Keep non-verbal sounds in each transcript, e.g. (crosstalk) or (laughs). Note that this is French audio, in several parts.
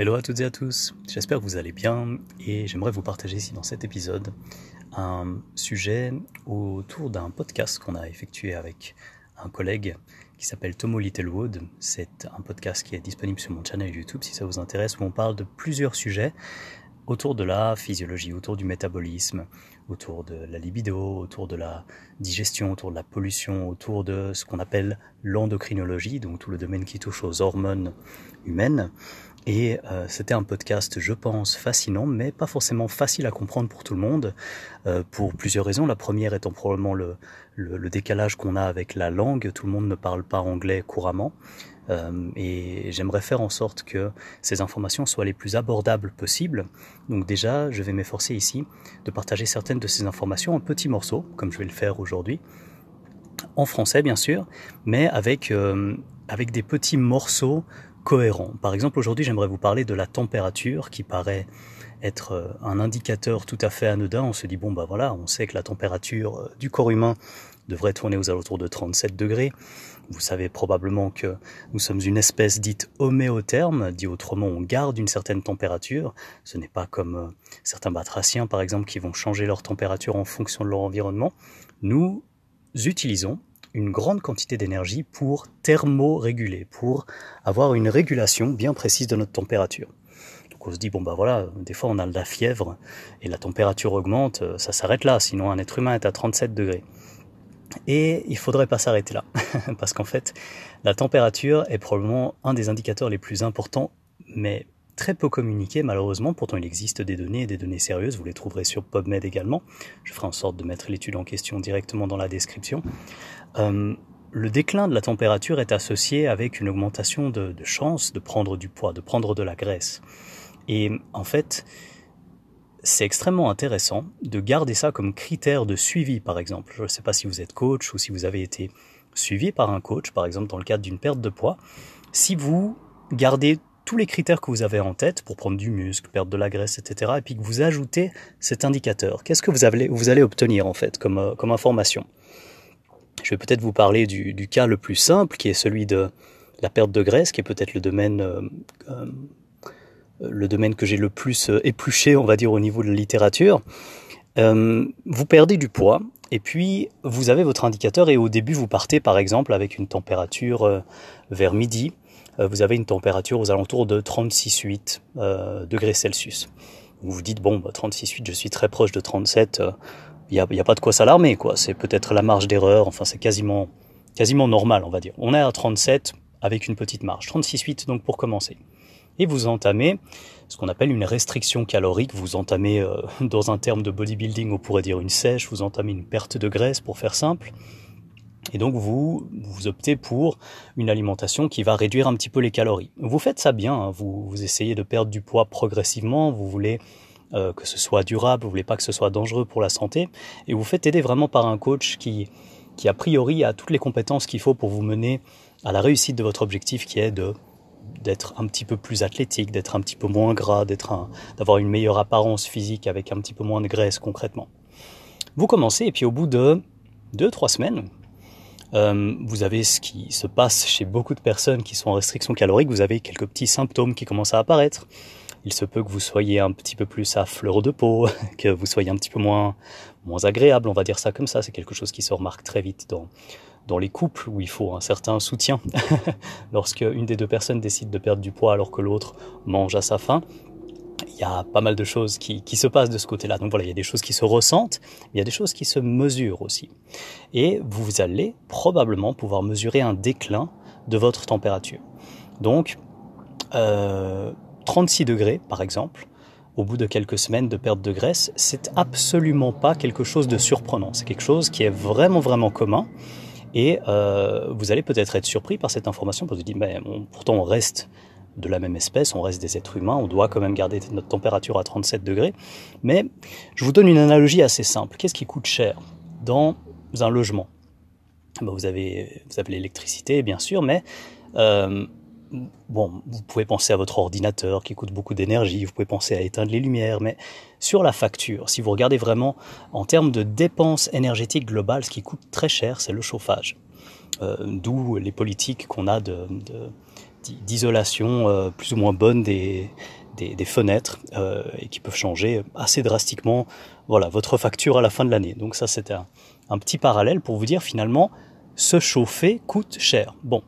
Hello à toutes et à tous, j'espère que vous allez bien et j'aimerais vous partager ici dans cet épisode un sujet autour d'un podcast qu'on a effectué avec un collègue qui s'appelle Tomo Littlewood. C'est un podcast qui est disponible sur mon channel YouTube si ça vous intéresse où on parle de plusieurs sujets autour de la physiologie, autour du métabolisme, autour de la libido, autour de la digestion, autour de la pollution, autour de ce qu'on appelle l'endocrinologie, donc tout le domaine qui touche aux hormones humaines. Et euh, c'était un podcast, je pense, fascinant, mais pas forcément facile à comprendre pour tout le monde, euh, pour plusieurs raisons. La première étant probablement le, le décalage qu'on a avec la langue. Tout le monde ne parle pas anglais couramment. Euh, et j'aimerais faire en sorte que ces informations soient les plus abordables possibles. Donc déjà, je vais m'efforcer ici de partager certaines de ces informations en petits morceaux, comme je vais le faire aujourd'hui, en français bien sûr, mais avec, euh, avec des petits morceaux cohérents. Par exemple, aujourd'hui, j'aimerais vous parler de la température qui paraît être euh, un indicateur tout à fait anodin. On se dit, bon, bah voilà, on sait que la température du corps humain devrait tourner aux alentours de 37 degrés. Vous savez probablement que nous sommes une espèce dite homéotherme, dit autrement on garde une certaine température. Ce n'est pas comme euh, certains batraciens par exemple qui vont changer leur température en fonction de leur environnement. Nous utilisons une grande quantité d'énergie pour thermoréguler, pour avoir une régulation bien précise de notre température. Donc on se dit, bon bah voilà, des fois on a de la fièvre et la température augmente, euh, ça s'arrête là, sinon un être humain est à 37 degrés. Et il faudrait pas s'arrêter là, (laughs) parce qu'en fait, la température est probablement un des indicateurs les plus importants, mais très peu communiqués malheureusement. Pourtant, il existe des données, des données sérieuses. Vous les trouverez sur PubMed également. Je ferai en sorte de mettre l'étude en question directement dans la description. Euh, le déclin de la température est associé avec une augmentation de, de chance de prendre du poids, de prendre de la graisse. Et en fait, c'est extrêmement intéressant de garder ça comme critère de suivi, par exemple. Je ne sais pas si vous êtes coach ou si vous avez été suivi par un coach, par exemple dans le cadre d'une perte de poids. Si vous gardez tous les critères que vous avez en tête pour prendre du muscle, perdre de la graisse, etc., et puis que vous ajoutez cet indicateur, qu'est-ce que vous allez, obtenir en fait comme, euh, information? Je vais peut-être vous parler du, cas le plus simple, qui est celui de la perte de graisse, qui est peut-être le domaine euh, euh, que j'ai le plus épluché, on va dire, au niveau de la littérature. Vous perdez du poids et puis vous avez votre indicateur et au début vous partez par exemple avec une température vers midi. Vous avez une température aux alentours de 36,8 degrés Celsius. Vous vous dites bon, bah, 36,8, je suis très proche de 37. Il n'y a, pas de quoi s'alarmer, quoi. C'est peut-être la marge d'erreur. Enfin, c'est quasiment, quasiment normal, on va dire. On est à 37 avec une petite marge. 36,8 donc pour commencer et vous entamez ce qu'on appelle une restriction calorique. Vous entamez, euh, (laughs) dans un terme de bodybuilding, on pourrait dire une sèche, vous entamez une perte de graisse pour faire simple. Et donc vous, vous optez pour une alimentation qui va réduire un petit peu les calories. Vous faites ça bien, hein. vous, essayez de perdre du poids progressivement, vous voulez euh, que ce soit durable, vous voulez pas que ce soit dangereux pour la santé, et vous faites aider vraiment par un coach qui, a priori a toutes les compétences qu'il faut pour vous mener à la réussite de votre objectif qui est de d'être un petit peu plus athlétique, d'être un petit peu moins gras, d'être d'avoir une meilleure apparence physique avec un petit peu moins de graisse concrètement. Vous commencez et puis au bout de deux trois semaines, euh, vous avez ce qui se passe chez beaucoup de personnes qui sont en restriction calorique. Vous avez quelques petits symptômes qui commencent à apparaître. Il se peut que vous soyez un petit peu plus à fleur de peau, (laughs) que vous soyez un petit peu moins moins agréable, on va dire ça comme ça. C'est quelque chose qui se remarque très vite dans dans les couples où il faut un certain soutien, (laughs) lorsque une des deux personnes décide de perdre du poids alors que l'autre mange à sa faim, il y a pas mal de choses qui, se passent de ce côté-là. Donc voilà, il y a des choses qui se ressentent, il y a des choses qui se mesurent aussi. Et vous allez probablement pouvoir mesurer un déclin de votre température. Donc, euh, 36 degrés, par exemple, au bout de quelques semaines de perte de graisse, c'est absolument pas quelque chose de surprenant. C'est quelque chose qui est vraiment, vraiment commun. Et euh, vous allez peut-être être surpris par cette information parce que vous dites, mais pourtant on reste de la même espèce, on reste des êtres humains, on doit quand même garder notre température à 37 degrés. Mais je vous donne une analogie assez simple. Qu'est-ce qui coûte cher dans un logement? Ben vous avez, vous l'électricité, bien sûr, mais euh, bon, vous pouvez penser à votre ordinateur qui coûte beaucoup d'énergie, vous pouvez penser à éteindre les lumières, mais sur la facture, si vous regardez vraiment en termes de dépenses énergétiques globales, ce qui coûte très cher, c'est le chauffage. Euh, D'où les politiques qu'on a de d'isolation plus ou moins bonne des, des, fenêtres et qui peuvent changer assez drastiquement voilà, votre facture à la fin de l'année. Donc ça c'était un, un petit parallèle pour vous dire finalement se chauffer coûte cher. Bon,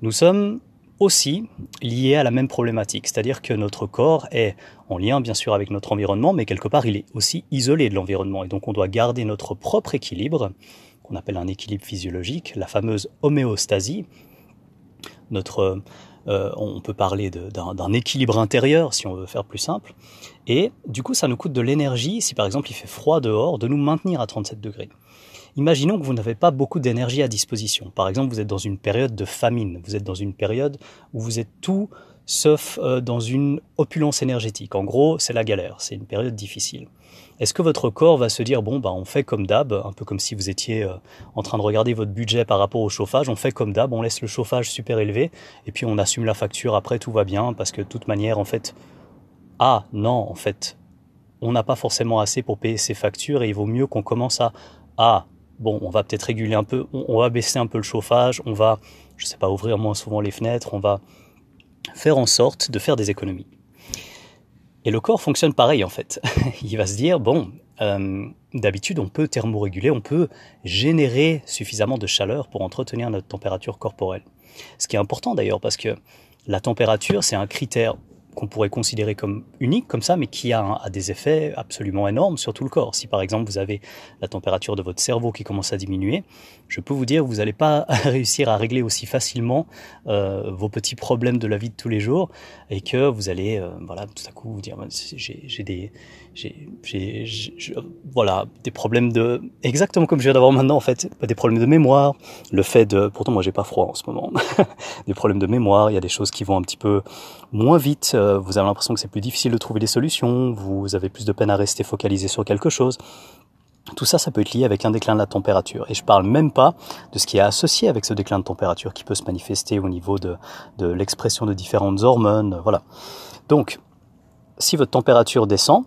nous sommes aussi liés à la même problématique, c'est-à-dire que notre corps est en lien bien sûr avec notre environnement, mais quelque part il est aussi isolé de l'environnement, et donc on doit garder notre propre équilibre, qu'on appelle un équilibre physiologique, la fameuse homéostasie. Notre, euh, on peut parler d'un équilibre intérieur si on veut faire plus simple, et du coup ça nous coûte de l'énergie, si par exemple il fait froid dehors, de nous maintenir à 37 degrés. Imaginons que vous n'avez pas beaucoup d'énergie à disposition. Par exemple, vous êtes dans une période de famine, vous êtes dans une période où vous êtes tout sauf euh, dans une opulence énergétique. En gros, c'est la galère, c'est une période difficile. Est-ce que votre corps va se dire bon bah on fait comme d'hab, un peu comme si vous étiez euh, en train de regarder votre budget par rapport au chauffage, on fait comme d'hab, on laisse le chauffage super élevé et puis on assume la facture après tout va bien parce que de toute manière en fait ah non en fait on n'a pas forcément assez pour payer ses factures et il vaut mieux qu'on commence à ah bon, on va peut-être réguler un peu, on, va baisser un peu le chauffage, on va, je sais pas, ouvrir moins souvent les fenêtres, on va faire en sorte de faire des économies. Et le corps fonctionne pareil en fait. (laughs) Il va se dire, bon, euh, d'habitude on peut thermoréguler, on peut générer suffisamment de chaleur pour entretenir notre température corporelle. Ce qui est important d'ailleurs parce que la température c'est un critère qu'on pourrait considérer comme unique comme ça, mais qui a, des effets absolument énormes sur tout le corps. Si par exemple vous avez la température de votre cerveau qui commence à diminuer, je peux vous dire vous n'allez pas (laughs) réussir à régler aussi facilement euh, vos petits problèmes de la vie de tous les jours et que vous allez, euh, voilà, tout à coup vous dire, j'ai des, j'ai, voilà, des problèmes de, exactement comme je viens d'avoir maintenant en fait, des problèmes de mémoire, le fait de, pourtant moi j'ai pas froid en ce moment, (laughs) des problèmes de mémoire, il y a des choses qui vont un petit peu moins vite, euh, vous avez l'impression que c'est plus difficile de trouver des solutions, vous avez plus de peine à rester focalisé sur quelque chose. Tout ça, ça peut être lié avec un déclin de la température. Et je parle même pas de ce qui est associé avec ce déclin de température qui peut se manifester au niveau de, de l'expression de différentes hormones. Voilà. Donc, si votre température descend,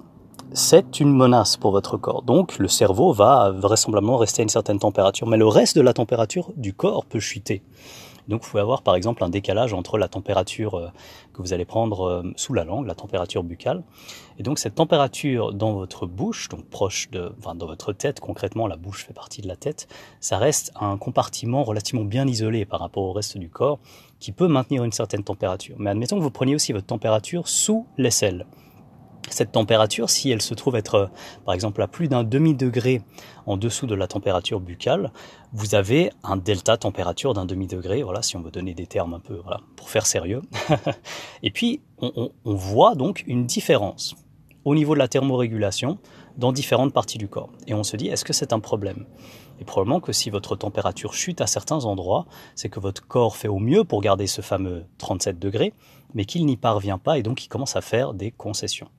c'est une menace pour votre corps. Donc le cerveau va vraisemblablement rester à une certaine température, mais le reste de la température du corps peut chuter. Donc vous pouvez avoir par exemple un décalage entre la température euh, que vous allez prendre euh, sous la langue, la température buccale, et donc cette température dans votre bouche, donc proche de, enfin dans votre tête concrètement, la bouche fait partie de la tête, ça reste un compartiment relativement bien isolé par rapport au reste du corps qui peut maintenir une certaine température. Mais admettons que vous preniez aussi votre température sous l'aisselle cette température, si elle se trouve être euh, par exemple à plus d'un demi-degré en dessous de la température buccale, vous avez un delta température d'un demi-degré, voilà, si on veut donner des termes un peu, voilà, pour faire sérieux. (laughs) Et puis, on, voit donc une différence au niveau de la thermorégulation dans différentes parties du corps. Et on se dit, est-ce que c'est un problème? Et probablement que si votre température chute à certains endroits, c'est que votre corps fait au mieux pour garder ce fameux 37 degrés, mais qu'il n'y parvient pas et donc il commence à faire des concessions.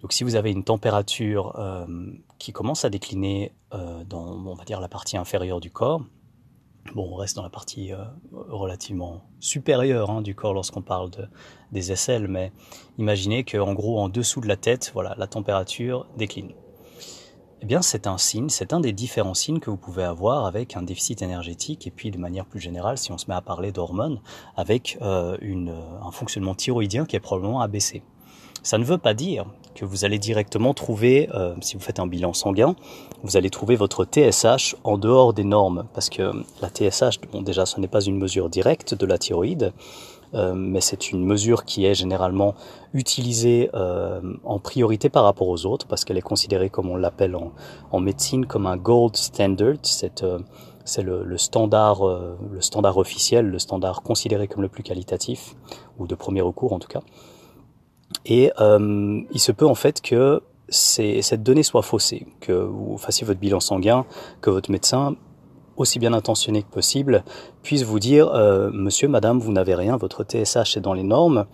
Donc si vous avez une température euh, qui commence à décliner euh, dans, on va dire, la partie inférieure du corps, bon, on reste dans la partie euh, relativement supérieure hein, du corps lorsqu'on parle de, des aisselles, mais imaginez qu'en gros, en dessous de la tête, voilà, la température décline. Eh bien, c'est un signe, c'est un des différents signes que vous pouvez avoir avec un déficit énergétique et puis de manière plus générale, si on se met à parler d'hormones, avec un fonctionnement thyroïdien qui est probablement abaissé. Ça ne veut pas dire que vous allez directement trouver, euh, si vous faites un bilan sanguin, vous allez trouver votre TSH en dehors des normes, parce que la TSH, bon déjà ce n'est pas une mesure directe de la thyroïde, euh, mais c'est une mesure qui est généralement utilisée euh, en priorité par rapport aux autres, parce qu'elle est considérée, comme on l'appelle en, médecine, comme un gold standard. C'est c'est le, le, standard, le standard officiel, le standard considéré comme le plus qualitatif, ou de premier recours en tout cas. Et euh, il se peut en fait que cette donnée soit faussée, que vous fassiez votre bilan sanguin, que votre médecin, aussi bien intentionné que possible, puisse vous dire euh, Monsieur, Madame, vous n'avez rien, votre TSH est dans les normes,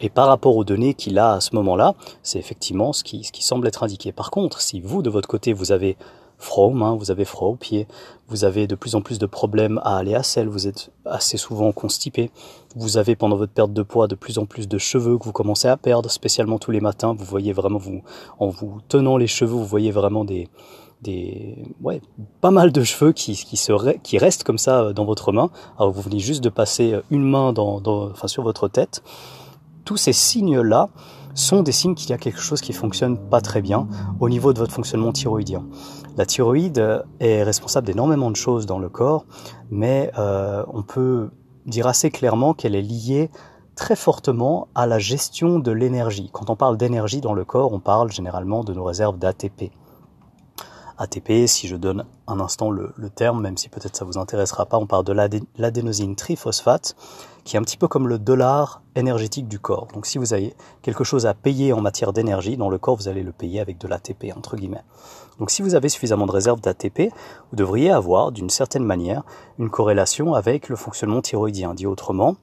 et par rapport aux données qu'il a à ce moment-là, c'est effectivement ce qui, ce qui semble être indiqué. Par contre, si vous, de votre côté, vous avez froid aux mains, vous avez froid aux pieds, vous avez de plus en plus de problèmes à aller à selle, vous êtes assez souvent constipé, vous avez pendant votre perte de poids de plus en plus de cheveux que vous commencez à perdre, spécialement tous les matins, vous voyez vraiment, vous, en vous tenant les cheveux, vous voyez vraiment des, des, ouais, pas mal de cheveux qui, qui, qui restent comme ça euh, dans votre main. Alors vous venez juste de passer euh, une main dans, dans, enfin, sur votre tête. Tous ces signes-là sont des signes qu'il y a quelque chose qui fonctionne pas très bien au niveau de votre fonctionnement thyroïdien. La thyroïde est responsable d'énormément de choses dans le corps, mais euh, on peut dire assez clairement qu'elle est liée très fortement à la gestion de l'énergie. Quand on parle d'énergie dans le corps, on parle généralement de nos réserves d'ATP. ATP, si je donne un instant le, terme, même si peut-être ça vous intéressera pas, on parle de l'adénosine triphosphate, qui est un petit peu comme le dollar énergétique du corps. Donc si vous avez quelque chose à payer en matière d'énergie, dans le corps, vous allez le payer avec de l'ATP, entre guillemets. Donc si vous avez suffisamment de réserves d'ATP, vous devriez avoir, d'une certaine manière, une corrélation avec le fonctionnement thyroïdien. Dit autrement,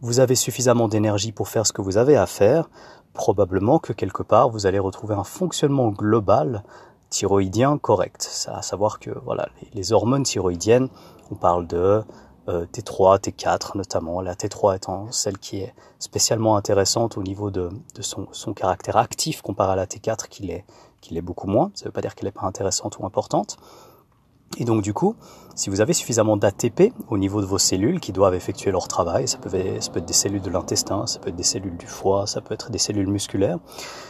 vous avez suffisamment d'énergie pour faire ce que vous avez à faire, probablement que quelque part, vous allez retrouver un fonctionnement global thyroïdien correct. À savoir que voilà, les, hormones thyroïdiennes, on parle de T3, euh, T4 notamment, la T3 étant celle qui est spécialement intéressante au niveau de, son, son, caractère actif comparé à la T4 qui l'est, qui l'est beaucoup moins. Ça ne veut pas dire qu'elle n'est pas intéressante ou importante. Et donc du coup, si vous avez suffisamment d'ATP au niveau de vos cellules qui doivent effectuer leur travail, ça peut, être des cellules de l'intestin, ça peut être des cellules du foie, ça peut être des cellules musculaires,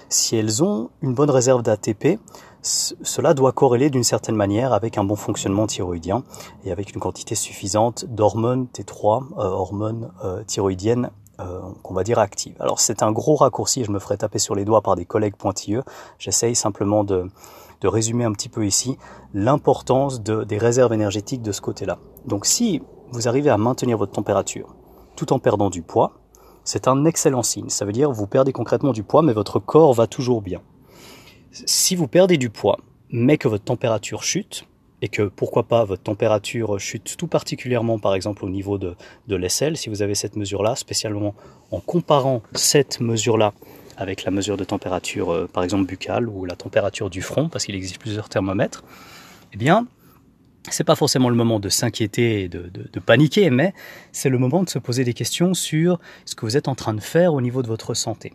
si elles ont une bonne réserve d'ATP, cela doit corréler d'une certaine manière avec un bon fonctionnement thyroïdien et avec une quantité suffisante d'hormones T3, euh, hormones euh, thyroïdiennes euh, qu'on va dire actives. Alors c'est un gros raccourci, je me ferai taper sur les doigts par des collègues pointilleux. J'essaye simplement de, de résumer un petit peu ici l'importance de, des réserves énergétiques de ce côté-là. Donc si vous arrivez à maintenir votre température tout en perdant du poids, c'est un excellent signe. Ça veut dire que vous perdez concrètement du poids, mais votre corps va toujours bien. Si vous perdez du poids, mais que votre température chute, et que pourquoi pas votre température chute tout particulièrement par exemple au niveau de, de l'aisselle, si vous avez cette mesure-là, spécialement en comparant cette mesure-là avec la mesure de température euh, par exemple buccale ou la température du front, parce qu'il existe plusieurs thermomètres, eh bien c'est pas forcément le moment de s'inquiéter et de, paniquer, mais c'est le moment de se poser des questions sur ce que vous êtes en train de faire au niveau de votre santé.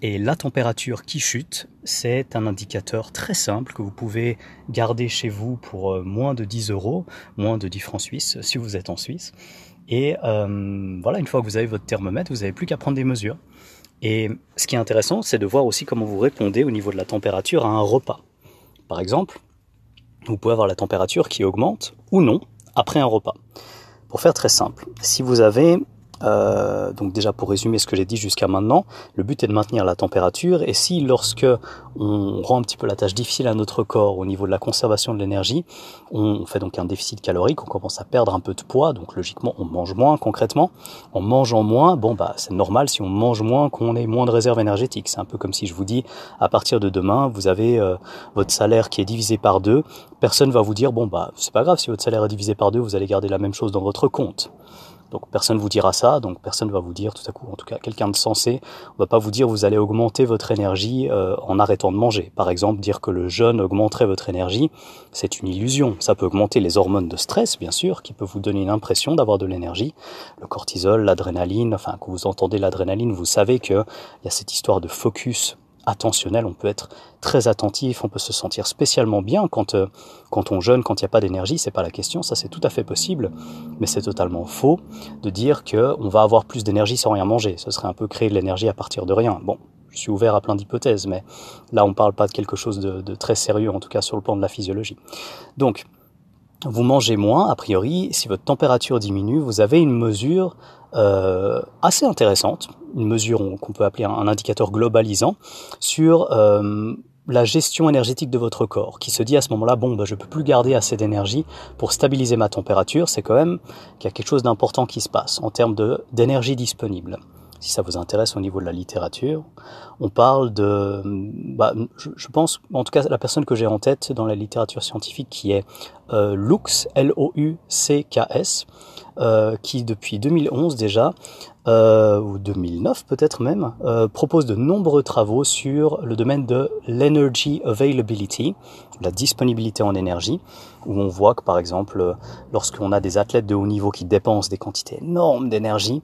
Et la température qui chute, c'est un indicateur très simple que vous pouvez garder chez vous pour euh, moins de 10 euros, moins de 10 francs suisses si vous êtes en Suisse. Et euh, voilà, une fois que vous avez votre thermomètre, vous n'avez plus qu'à prendre des mesures. Et ce qui est intéressant, c'est de voir aussi comment vous répondez au niveau de la température à un repas. Par exemple, vous pouvez avoir la température qui augmente ou non après un repas. Pour faire très simple, si vous avez euh, donc déjà pour résumer ce que j'ai dit jusqu'à maintenant, le but est de maintenir la température et si lorsque on rend un petit peu la tâche difficile à notre corps au niveau de la conservation de l'énergie, on fait donc un déficit calorique, on commence à perdre un peu de poids, donc logiquement on mange moins concrètement. En mangeant moins, bon bah c'est normal si on mange moins qu'on ait moins de réserves énergétiques. C'est un peu comme si je vous dis à partir de demain vous avez euh, votre salaire qui est divisé par deux, personne va vous dire bon bah c'est pas grave si votre salaire est divisé par deux, vous allez garder la même chose dans votre compte. Donc personne vous dira ça, donc personne va vous dire tout à coup, en tout cas quelqu'un de sensé, on va pas vous dire vous allez augmenter votre énergie euh, en arrêtant de manger. Par exemple, dire que le jeûne augmenterait votre énergie, c'est une illusion. Ça peut augmenter les hormones de stress, bien sûr, qui peuvent vous donner une impression d'avoir de l'énergie. Le cortisol, l'adrénaline, enfin quand vous entendez l'adrénaline, vous savez qu'il y a cette histoire de focus attentionnel, on peut être très attentif, on peut se sentir spécialement bien quand, euh, quand on jeûne, quand il n'y a pas d'énergie, c'est pas la question, ça c'est tout à fait possible, mais c'est totalement faux de dire qu'on va avoir plus d'énergie sans rien manger, ce serait un peu créer de l'énergie à partir de rien. Bon, je suis ouvert à plein d'hypothèses, mais là on parle pas de quelque chose de, de très sérieux, en tout cas sur le plan de la physiologie. Donc, vous mangez moins, a priori, si votre température diminue, vous avez une mesure euh, assez intéressante, une mesure qu'on peut appeler un, indicateur globalisant sur euh, la gestion énergétique de votre corps, qui se dit à ce moment-là, bon, bah, je peux plus garder assez d'énergie pour stabiliser ma température, c'est quand même qu'il y a quelque chose d'important qui se passe en termes d'énergie disponible si ça vous intéresse au niveau de la littérature. On parle de, bah, je, pense, en tout cas la personne que j'ai en tête dans la littérature scientifique qui est euh, Lux, L-O-U-C-K-S, euh, qui depuis 2011 déjà, euh, ou 2009 peut-être même, propose de nombreux travaux sur le domaine de l'energy availability, la disponibilité en énergie, où on voit que par exemple, lorsqu'on a des athlètes de haut niveau qui dépensent des quantités énormes d'énergie,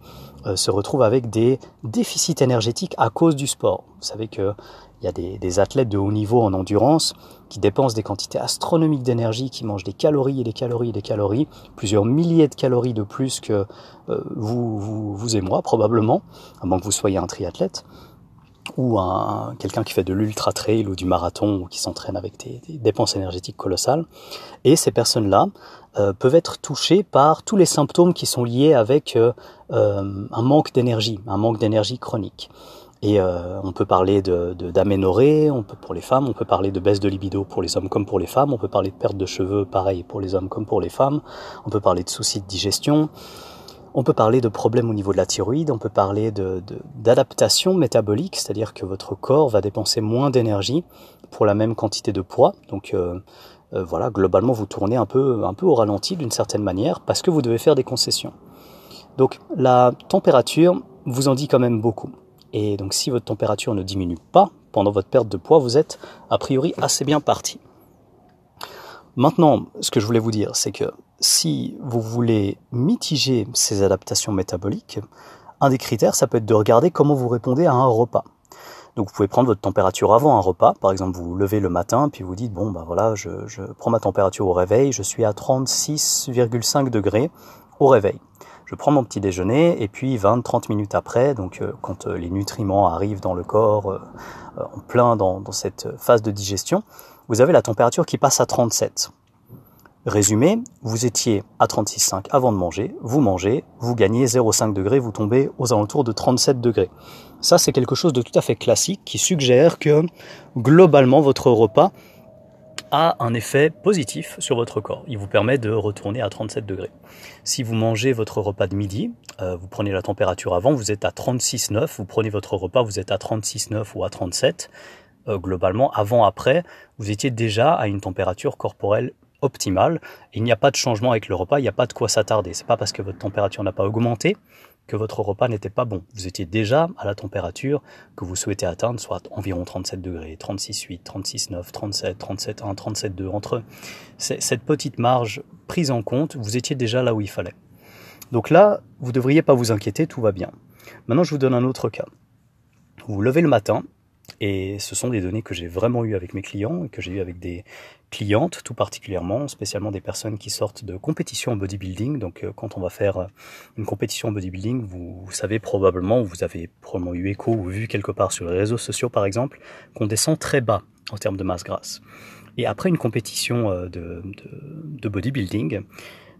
se retrouvent avec des déficits énergétiques à cause du sport. Vous savez que Il y a des, athlètes de haut niveau en endurance qui dépensent des quantités astronomiques d'énergie, qui mangent des calories et des calories et des calories, plusieurs milliers de calories de plus que euh, vous, vous, et moi probablement, à moins que vous soyez un triathlète ou un, quelqu'un qui fait de l'ultra trail ou du marathon ou qui s'entraîne avec des, dépenses énergétiques colossales. Et ces personnes-là euh, peuvent être touchées par tous les symptômes qui sont liés avec euh, un manque d'énergie, un manque d'énergie chronique. Et on peut parler d'aménorrhée, pour les femmes, on peut parler de baisse de libido pour les hommes comme pour les femmes, on peut parler de perte de cheveux, pareil pour les hommes comme pour les femmes, on peut parler de soucis de digestion, on peut parler de problèmes au niveau de la thyroïde, on peut parler d'adaptation métabolique, c'est-à-dire que votre corps va dépenser moins d'énergie pour la même quantité de poids. Donc euh, euh, voilà, globalement, vous tournez un peu au ralenti d'une certaine manière parce que vous devez faire des concessions. Donc la température vous en dit quand même beaucoup. Et donc si votre température ne diminue pas pendant votre perte de poids, vous êtes a priori assez bien parti. Maintenant, ce que je voulais vous dire, c'est que si vous voulez mitiger ces adaptations métaboliques, un des critères, ça peut être de regarder comment vous répondez à un repas. Donc vous pouvez prendre votre température avant un repas. Par exemple, vous vous levez le matin, puis vous dites, bon, ben voilà, je, je prends ma température au réveil, je suis à 36,5 degrés au réveil. Je prends mon petit déjeuner, et puis 20-30 minutes après, donc euh, quand euh, les nutriments arrivent dans le corps, euh, en plein dans, cette phase de digestion, vous avez la température qui passe à 37. Résumé, vous étiez à 36,5 avant de manger, vous mangez, vous gagnez 0,5 degrés, vous tombez aux alentours de 37 degrés. Ça, c'est quelque chose de tout à fait classique qui suggère que globalement, votre repas a un effet positif sur votre corps. Il vous permet de retourner à 37 degrés. Si vous mangez votre repas de midi, euh, vous prenez la température avant, vous êtes à 36,9, vous prenez votre repas, vous êtes à 36,9 ou à 37, euh, globalement, avant, après, vous étiez déjà à une température corporelle optimale. Il n'y a pas de changement avec le repas, il n'y a pas de quoi s'attarder. C'est pas parce que votre température n'a pas augmenté que votre repas n'était pas bon. Vous étiez déjà à la température que vous souhaitez atteindre, soit environ 37 degrés, 36,8, 36,9, 37, 37,1, 37,2. Entre cette petite marge prise en compte, vous étiez déjà là où il fallait. Donc là, vous ne devriez pas vous inquiéter, tout va bien. Maintenant, je vous donne un autre cas. Vous vous levez le matin, et ce sont des données que j'ai vraiment eues avec mes clients et que j'ai eues avec des clientes tout particulièrement, spécialement des personnes qui sortent de compétition en bodybuilding. Donc euh, quand on va faire euh, une compétition en bodybuilding, vous, savez probablement, vous avez probablement eu écho ou vu quelque part sur les réseaux sociaux par exemple, qu'on descend très bas en termes de masse grasse. Et après une compétition euh, de, de bodybuilding,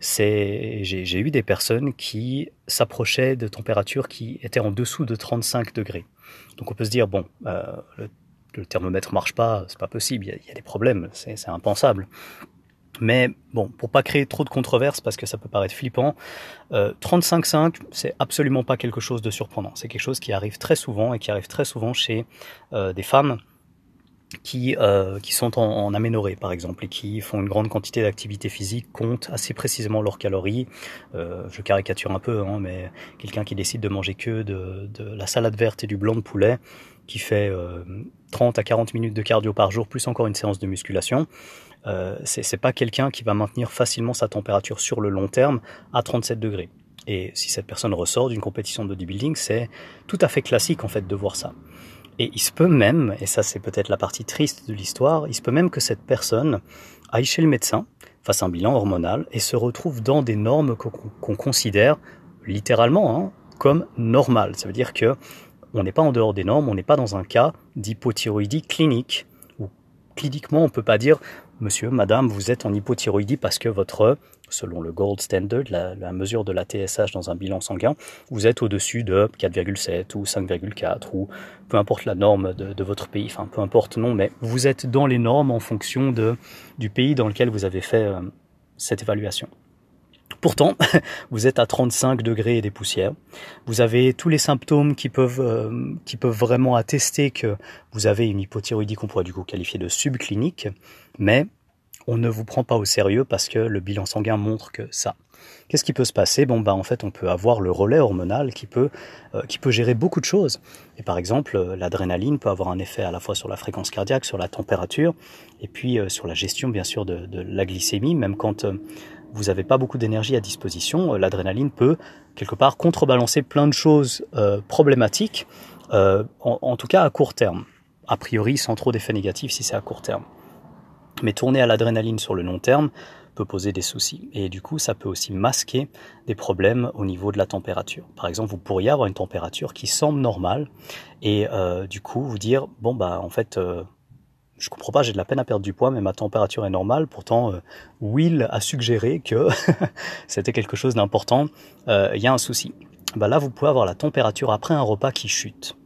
j'ai eu des personnes qui s'approchaient de températures qui étaient en dessous de 35 degrés. Donc on peut se dire, bon, euh, le, le, thermomètre marche pas, c'est pas possible, il y, a des problèmes, c'est impensable. Mais bon, pour pas créer trop de controverses, parce que ça peut paraître flippant, euh, 35,5, c'est absolument pas quelque chose de surprenant. C'est quelque chose qui arrive très souvent et qui arrive très souvent chez euh, des femmes qui, euh, qui sont en, en, aménorrhée par exemple et qui font une grande quantité d'activité physique, comptent assez précisément leurs calories. Euh, je caricature un peu, hein, mais quelqu'un qui décide de manger que de, la salade verte et du blanc de poulet, qui fait euh, 30 à 40 minutes de cardio par jour, plus encore une séance de musculation, euh, c'est pas quelqu'un qui va maintenir facilement sa température sur le long terme à 37 degrés. Et si cette personne ressort d'une compétition de bodybuilding, c'est tout à fait classique en fait de voir ça. Et il se peut même, et ça c'est peut-être la partie triste de l'histoire, il se peut même que cette personne aille chez le médecin, fasse un bilan hormonal et se retrouve dans des normes qu'on considère littéralement hein, comme normales. Ça veut dire que on n'est pas en dehors des normes, on n'est pas dans un cas d'hypothyroïdie clinique, où cliniquement on peut pas dire monsieur, madame, vous êtes en hypothyroïdie parce que votre selon le gold standard, la, mesure de la TSH dans un bilan sanguin, vous êtes au-dessus de 4,7 ou 5,4 ou peu importe la norme de, votre pays, enfin peu importe non, mais vous êtes dans les normes en fonction de, du pays dans lequel vous avez fait euh, cette évaluation. Pourtant, (laughs) vous êtes à 35 degrés et des poussières. Vous avez tous les symptômes qui peuvent, euh, qui peuvent vraiment attester que vous avez une hypothyroïdie qu'on pourrait du coup qualifier de subclinique, mais on ne vous prend pas au sérieux parce que le bilan sanguin montre que ça. Qu'est-ce qui peut se passer? Bon, bah en fait, on peut avoir le relais hormonal qui peut euh, qui peut gérer beaucoup de choses. Et par exemple, euh, l'adrénaline peut avoir un effet à la fois sur la fréquence cardiaque, sur la température, et puis euh, sur la gestion, bien sûr, de, la glycémie. Même quand vous n'avez pas beaucoup d'énergie à disposition, l'adrénaline peut quelque part contrebalancer plein de choses problématiques, en, en, tout cas à court terme. a priori sans trop d'effets négatifs si c'est à court terme. Mais tourner à l'adrénaline sur le long terme peut poser des soucis. Et du coup, ça peut aussi masquer des problèmes au niveau de la température. Par exemple, vous pourriez avoir une température qui semble normale et euh, du coup vous dire bon bah en fait euh, je comprends pas, j'ai de la peine à perdre du poids, mais ma température est normale. Pourtant, euh, Will a suggéré que (laughs) c'était quelque chose d'important. Il y a un souci. Bah là, vous pouvez avoir la température après un repas qui chute.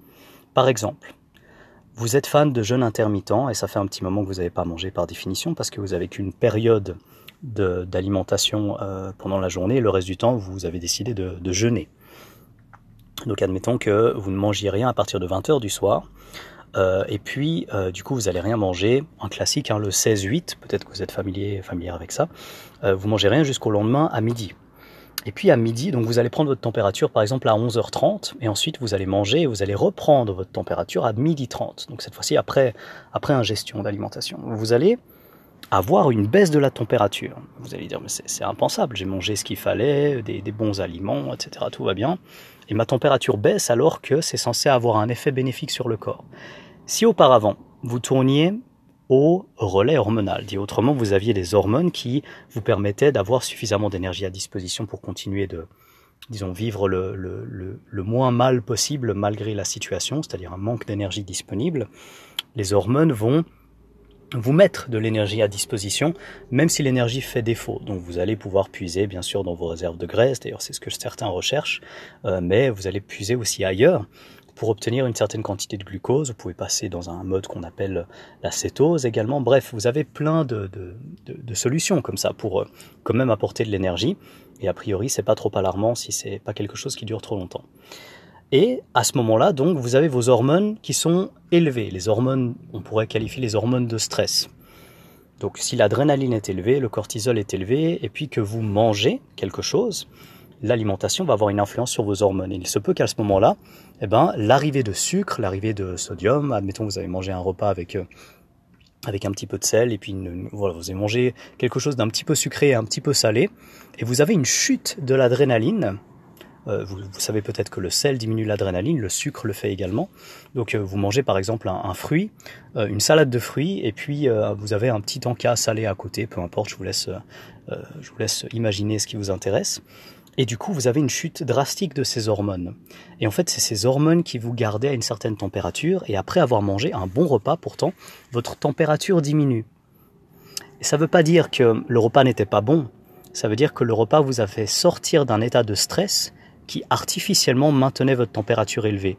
Par exemple, vous êtes fan de jeûne intermittent et ça fait un petit moment que vous n'avez pas mangé par définition parce que vous avez qu'une période d'alimentation euh, pendant la journée et le reste du temps vous avez décidé de, jeûner. Donc admettons que vous ne mangiez rien à partir de 20h du soir euh, et puis euh, du coup vous allez rien manger, un classique hein, le 16-8, peut-être que vous êtes familier, familier avec ça, vous mangez rien jusqu'au lendemain à midi. Et puis à midi, donc vous allez prendre votre température par exemple à 11h30 et ensuite vous allez manger et vous allez reprendre votre température à midi 30. Donc cette fois-ci après, après ingestion d'alimentation. Vous allez avoir une baisse de la température. Vous allez dire mais c'est impensable, j'ai mangé ce qu'il fallait, des, des, bons aliments, etc. Tout va bien. Et ma température baisse alors que c'est censé avoir un effet bénéfique sur le corps. Si auparavant vous tourniez au relais hormonal. Dit autrement, vous aviez des hormones qui vous permettaient d'avoir suffisamment d'énergie à disposition pour continuer de, disons, vivre le, le, le, moins mal possible malgré la situation, c'est-à-dire un manque d'énergie disponible. Les hormones vont vous mettre de l'énergie à disposition, même si l'énergie fait défaut. Donc vous allez pouvoir puiser bien sûr dans vos réserves de graisse, d'ailleurs c'est ce que certains recherchent, euh, mais vous allez puiser aussi ailleurs pour obtenir une certaine quantité de glucose. Vous pouvez passer dans un mode qu'on appelle la cétose également. Bref, vous avez plein de, de, solutions comme ça pour euh, quand même apporter de l'énergie. Et a priori, c'est pas trop alarmant si c'est pas quelque chose qui dure trop longtemps. Et à ce moment-là, donc, vous avez vos hormones qui sont élevées. Les hormones, on pourrait qualifier les hormones de stress. Donc, si l'adrénaline est élevée, le cortisol est élevé, et puis que vous mangez quelque chose, l'alimentation va avoir une influence sur vos hormones. Il se peut qu'à ce moment-là, eh ben, l'arrivée de sucre, l'arrivée de sodium, admettons vous avez mangé un repas avec euh, avec un petit peu de sel et puis voilà, vous avez mangé quelque chose d'un petit peu sucré et un petit peu salé et vous avez une chute de l'adrénaline. Euh, vous, savez peut-être que le sel diminue l'adrénaline, le sucre le fait également. Donc euh, vous mangez par exemple un, fruit, une salade de fruits et puis vous avez un petit encas salé à côté, peu importe, je vous laisse, je vous laisse imaginer ce qui vous intéresse. Et du coup, vous avez une chute drastique de ces hormones. Et en fait, c'est ces hormones qui vous gardent à une certaine température, et après avoir mangé un bon repas, pourtant, votre température diminue. Et ça ne veut pas dire que le repas n'était pas bon, ça veut dire que le repas vous a fait sortir d'un état de stress qui artificiellement maintenait votre température élevée,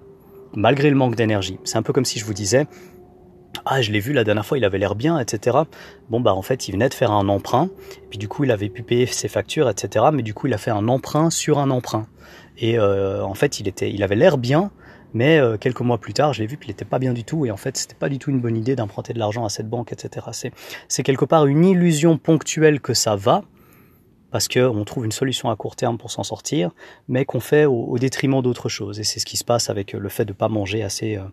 malgré le manque d'énergie. C'est un peu comme si je vous disais, ah je l'ai vu la dernière fois, il avait l'air bien, etc. Bon bah en fait il venait de faire un emprunt, et puis du coup il avait pu payer ses factures, etc. Mais du coup il a fait un emprunt sur un emprunt. Et euh, en fait il était, il avait l'air bien, mais euh, quelques mois plus tard je l'ai vu qu'il n'était pas bien du tout, et en fait c'était pas du tout une bonne idée d'emprunter de l'argent à cette banque, etc. C'est, quelque part une illusion ponctuelle que ça va, parce qu'on trouve une solution à court terme pour s'en sortir, mais qu'on fait au, détriment d'autres choses. Et c'est ce qui se passe avec le fait de pas manger assez. Euh,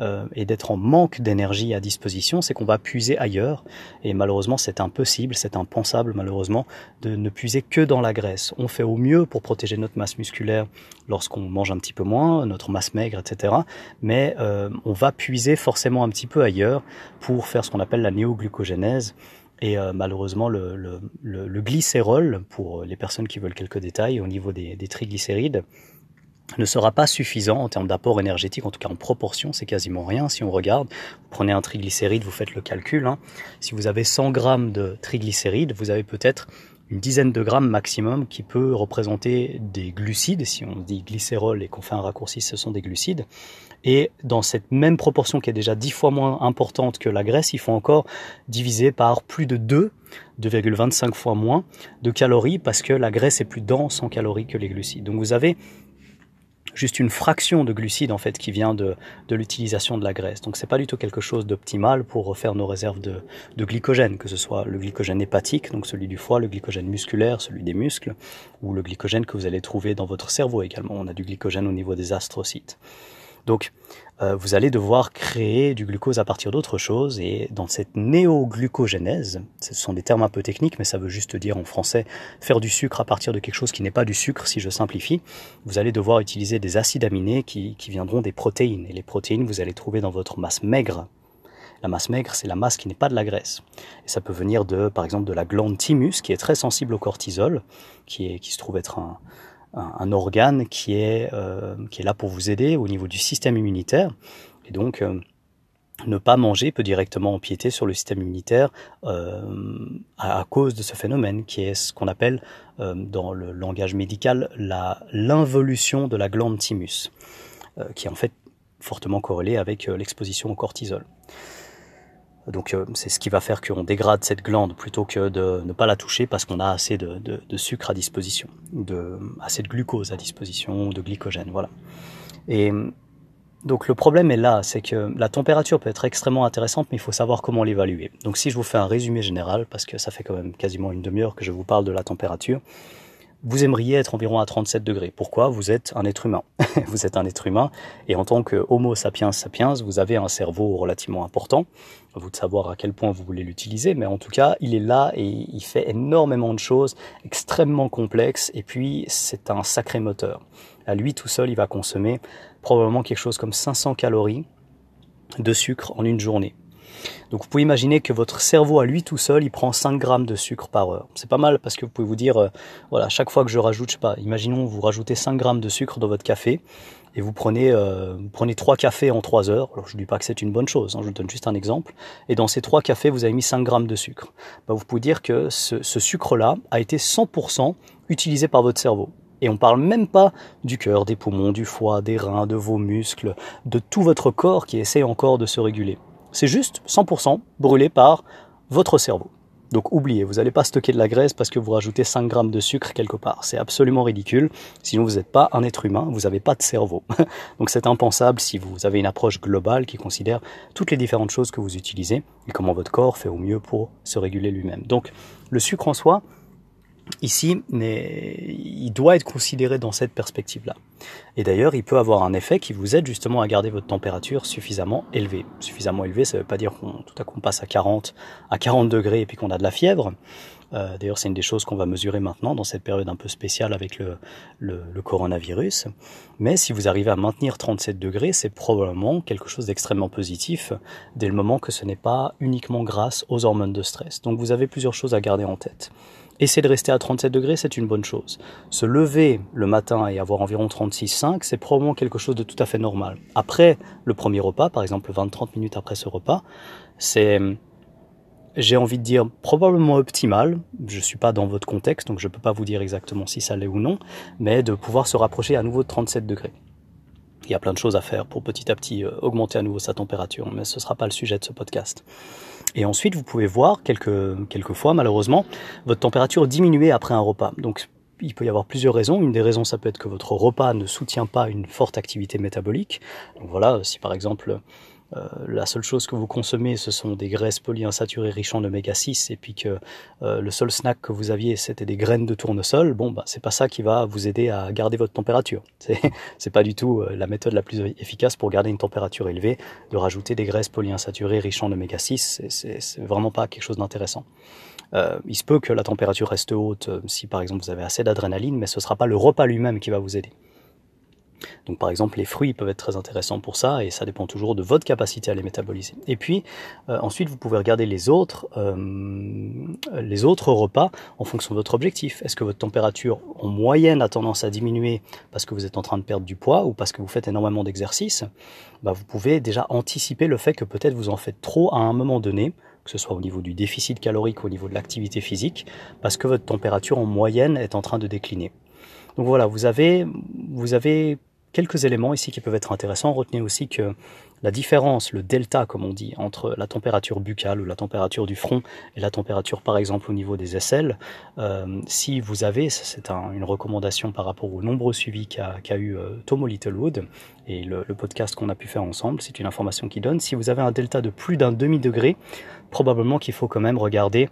euh, et d'être en manque d'énergie à disposition, c'est qu'on va puiser ailleurs. Et malheureusement, c'est impossible, c'est impensable malheureusement de ne puiser que dans la graisse. On fait au mieux pour protéger notre masse musculaire lorsqu'on mange un petit peu moins, notre masse maigre, etc. Mais euh, on va puiser forcément un petit peu ailleurs pour faire ce qu'on appelle la néoglucogénèse. Et euh, malheureusement, le, le, le, glycérol, pour les personnes qui veulent quelques détails au niveau des, des triglycérides, ne sera pas suffisant en termes d'apport énergétique, en tout cas en proportion, c'est quasiment rien. Si on regarde, vous prenez un triglycéride, vous faites le calcul. Hein. Si vous avez 100 grammes de triglycérides, vous avez peut-être une dizaine de grammes maximum qui peut représenter des glucides. Si on dit glycérol et qu'on fait un raccourci, ce sont des glucides. Et dans cette même proportion qui est déjà 10 fois moins importante que la graisse, il faut encore diviser par plus de 2, 2,25 fois moins de calories parce que la graisse est plus dense en calories que les glucides. Donc vous avez juste une fraction de glucides en fait qui vient de, de l'utilisation de la graisse. Donc c'est pas du tout quelque chose d'optimal pour refaire nos réserves de, de, glycogène, que ce soit le glycogène hépatique, donc celui du foie, le glycogène musculaire, celui des muscles, ou le glycogène que vous allez trouver dans votre cerveau également. On a du glycogène au niveau des astrocytes. Donc, euh, vous allez devoir créer du glucose à partir d'autre chose et dans cette néoglucogénèse, ce sont des termes un peu techniques mais ça veut juste dire en français faire du sucre à partir de quelque chose qui n'est pas du sucre si je simplifie, vous allez devoir utiliser des acides aminés qui, qui viendront des protéines et les protéines vous allez trouver dans votre masse maigre. La masse maigre, c'est la masse qui n'est pas de la graisse. Et ça peut venir de, par exemple, de la glande thymus, qui est très sensible au cortisol, qui, est, qui se trouve être un, un, organe qui est, euh, qui est là pour vous aider au niveau du système immunitaire. Et donc, euh, ne pas manger peut directement empiéter sur le système immunitaire euh, à, cause de ce phénomène qui est ce qu'on appelle dans le langage médical l'involution de la glande thymus, qui est en fait fortement corrélée avec l'exposition au cortisol. Donc euh, c'est ce qui va faire qu'on dégrade cette glande plutôt que de ne pas la toucher parce qu'on a assez de, sucre à disposition, assez de glucose à disposition, de glycogène, voilà. Et donc le problème est là, c'est que la température peut être extrêmement intéressante, mais il faut savoir comment l'évaluer. Donc si je vous fais un résumé général, parce que ça fait quand même quasiment une demi-heure que je vous parle de la température, vous aimeriez être environ à 37 degrés. Pourquoi? Vous êtes un être humain. (laughs) vous êtes un être humain et en tant que Homo sapiens sapiens, vous avez un cerveau relativement important. Vous de savoir à quel point vous voulez l'utiliser, mais en tout cas, il est là et il fait énormément de choses extrêmement complexes et puis c'est un sacré moteur. À lui tout seul, il va consommer probablement quelque chose comme 500 calories de sucre en une journée. Donc vous pouvez imaginer que votre cerveau à lui tout seul, il prend 5 grammes de sucre par heure. C'est pas mal parce que vous pouvez vous dire, euh, voilà, chaque fois que je rajoute, je sais pas, imaginons vous rajoutez 5 grammes de sucre dans votre café et vous prenez, euh, prenez 3 cafés en 3 heures. Alors je ne dis pas que c'est une bonne chose, hein, je vous donne juste un exemple. Et dans ces 3 cafés, vous avez mis 5 grammes de sucre. Bah, vous pouvez dire que ce, ce sucre-là a été 100% utilisé par votre cerveau. Et on parle même pas du cœur, des poumons, du foie, des reins, de vos muscles, de tout votre corps qui essaie encore de se réguler. C'est juste 100% brûlé par votre cerveau. Donc oubliez, vous n'allez pas stocker de la graisse parce que vous rajoutez 5 grammes de sucre quelque part. C'est absolument ridicule. Sinon vous n'êtes pas un être humain, vous n'avez pas de cerveau. (laughs) Donc c'est impensable si vous avez une approche globale qui considère toutes les différentes choses que vous utilisez et comment votre corps fait au mieux pour se réguler lui-même. Donc le sucre en soi, ici, il doit être considéré dans cette perspective-là. Et d'ailleurs, il peut avoir un effet qui vous aide justement à garder votre température suffisamment élevée. Suffisamment élevée, ça ne veut pas dire qu'on tout à coup on passe à 40, à 40 degrés et puis qu'on a de la fièvre. Euh, d'ailleurs, c'est une des choses qu'on va mesurer maintenant dans cette période un peu spéciale avec le, le, coronavirus. Mais si vous arrivez à maintenir 37 degrés, c'est probablement quelque chose d'extrêmement positif dès le moment que ce n'est pas uniquement grâce aux hormones de stress. Donc vous avez plusieurs choses à garder en tête. Essayer de rester à 37 degrés, c'est une bonne chose. Se lever le matin et avoir environ 36,5, c'est probablement quelque chose de tout à fait normal. Après le premier repas, par exemple 20-30 minutes après ce repas, c'est, j'ai envie de dire, probablement optimal. Je suis pas dans votre contexte, donc je peux pas vous dire exactement si ça l'est ou non, mais de pouvoir se rapprocher à nouveau de 37 degrés. Il y a plein de choses à faire pour petit à petit euh, augmenter à nouveau sa température, mais ce ne sera pas le sujet de ce podcast. Et ensuite, vous pouvez voir quelques, quelques malheureusement, votre température diminuer après un repas. Donc, il peut y avoir plusieurs raisons. Une des raisons, ça peut être que votre repas ne soutient pas une forte activité métabolique. Donc voilà, si par exemple euh, la seule chose que vous consommez, ce sont des graisses polyinsaturées riches en oméga 6, et puis que euh, le seul snack que vous aviez, c'était des graines de tournesol, bon, bah, c'est pas ça qui va vous aider à garder votre température. (laughs) C'est pas du tout euh, la méthode la plus efficace pour garder une température élevée, de rajouter des graisses polyinsaturées riches en oméga 6, c'est vraiment pas quelque chose d'intéressant. Il se peut que la température reste haute si par exemple vous avez assez d'adrénaline, mais ce sera pas le repas lui-même qui va vous aider. Donc par exemple les fruits peuvent être très intéressants pour ça et ça dépend toujours de votre capacité à les métaboliser. Et puis euh, ensuite vous pouvez regarder les autres, euh, les autres repas en fonction de votre objectif. Est-ce que votre température en moyenne a tendance à diminuer parce que vous êtes en train de perdre du poids ou parce que vous faites énormément d'exercice bah, Vous pouvez déjà anticiper le fait que peut-être vous en faites trop à un moment donné que ce soit au niveau du déficit calorique ou au niveau de l'activité physique, parce que votre température en moyenne est en train de décliner. Donc voilà, vous avez, vous avez quelques éléments ici qui peuvent être intéressants. Retenez aussi que la différence, le delta comme on dit, entre la température buccale ou la température du front et la température par exemple au niveau des aisselles, euh, si vous avez, c'est une recommandation par rapport au nombreux suivis qu'a eu euh, Tomo Littlewood et le, le podcast qu'on a pu faire ensemble, c'est une information qui donne, si vous avez un delta de plus d'un demi-degré, probablement qu'il faut quand même regarder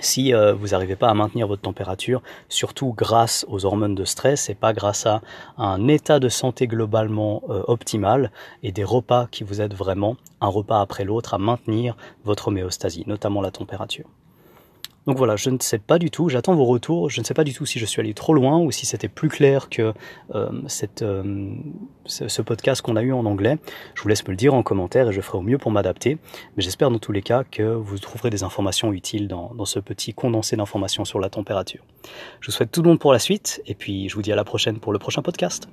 si euh, vous n'arrivez pas à maintenir votre température, surtout grâce aux hormones de stress et pas grâce à un état de santé globalement euh, optimal et des repas qui vous aident vraiment, un repas après l'autre, à maintenir votre homéostasie, notamment la température. Donc voilà, je ne sais pas du tout, j'attends vos retours, je ne sais pas du tout si je suis allé trop loin ou si c'était plus clair que euh, euh, ce, podcast qu'on a eu en anglais. Je vous laisse me le dire en commentaire et je ferai au mieux pour m'adapter. Mais j'espère dans tous les cas que vous trouverez des informations utiles dans, dans ce petit condensé d'informations sur la température. Je vous souhaite tout le monde pour la suite et puis je vous dis à la prochaine pour le prochain podcast.